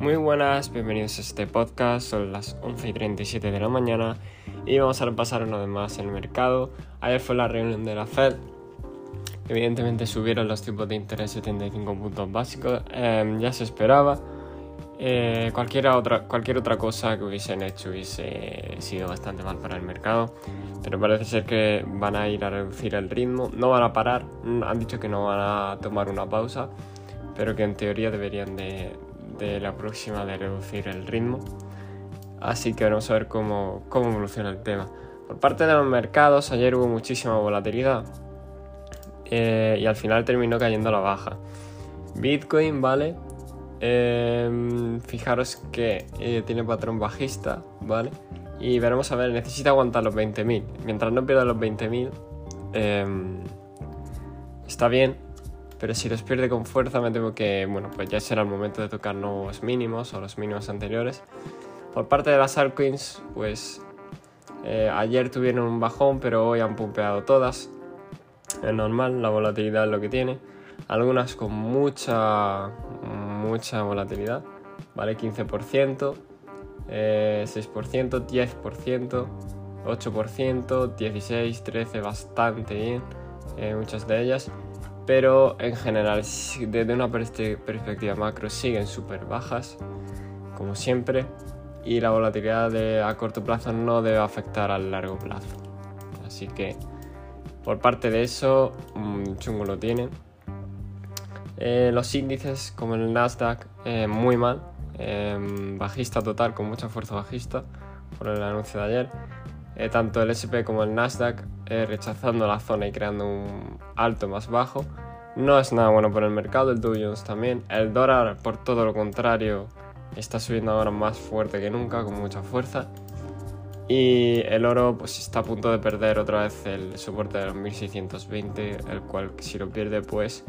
Muy buenas, bienvenidos a este podcast, son las 11 y 37 de la mañana y vamos a repasar una vez más el mercado. Ayer fue la reunión de la Fed, evidentemente subieron los tipos de interés 75 puntos básicos, em, ya se esperaba. Eh, cualquier, otra, cualquier otra cosa que hubiesen hecho hubiese sido bastante mal para el mercado, pero parece ser que van a ir a reducir el ritmo, no van a parar, han dicho que no van a tomar una pausa, pero que en teoría deberían de, la próxima de reducir el ritmo. Así que vamos a ver cómo, cómo evoluciona el tema. Por parte de los mercados, ayer hubo muchísima volatilidad eh, y al final terminó cayendo a la baja. Bitcoin, ¿vale? Em, fijaros que eh, tiene patrón bajista, ¿vale? Y veremos a ver, necesita aguantar los 20.000. Mientras no pierda los 20.000, em, está bien, pero si los pierde con fuerza me temo que, bueno, pues ya será el momento de tocar nuevos mínimos o los mínimos anteriores. Por parte de las altcoins, pues eh, ayer tuvieron un bajón, pero hoy han pumpeado todas. Es normal, la volatilidad es lo que tiene. Algunas con mucha, mucha volatilidad, ¿vale? 15%, 6%, 10%, 8%, 16, 13, bastante bien, eh, muchas de ellas pero en general desde una perspectiva macro siguen súper bajas, como siempre, y la volatilidad de, a corto plazo no debe afectar al largo plazo. Así que por parte de eso, un chungo lo tienen. Eh, los índices como el Nasdaq, eh, muy mal, em, bajista total, con mucha fuerza bajista, por el anuncio de ayer. Eh, tanto el SP como el Nasdaq rechazando la zona y creando un alto más bajo. No es nada bueno para el mercado, el Dow Jones también. El dólar, por todo lo contrario, está subiendo ahora más fuerte que nunca, con mucha fuerza. Y el oro pues está a punto de perder otra vez el soporte de los 1620, el cual si lo pierde pues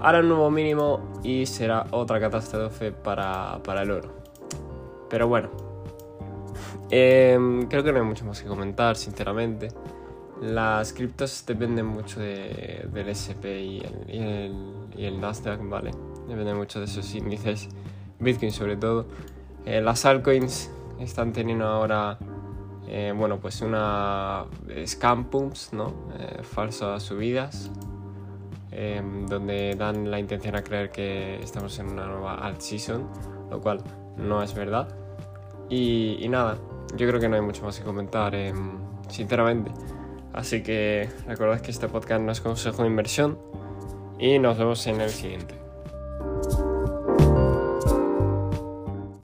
hará un nuevo mínimo y será otra catástrofe para, para el oro. Pero bueno, em, creo que no hay mucho más que comentar, sinceramente. Las criptos dependen mucho del SP y el, Nasdaq, ¿vale? Dependen mucho de esos índices, Bitcoin sobre todo. Eh, las altcoins están teniendo ahora, eh, bueno, pues una scam pumps, ¿no? Eh, falsas subidas, donde dan la intención a creer que estamos en una nueva alt season, lo cual no es verdad. Y, y nada, yo creo que no hay mucho más que comentar, sinceramente. Así que recordad que este podcast no es consejo de inversión y nos vemos en el siguiente.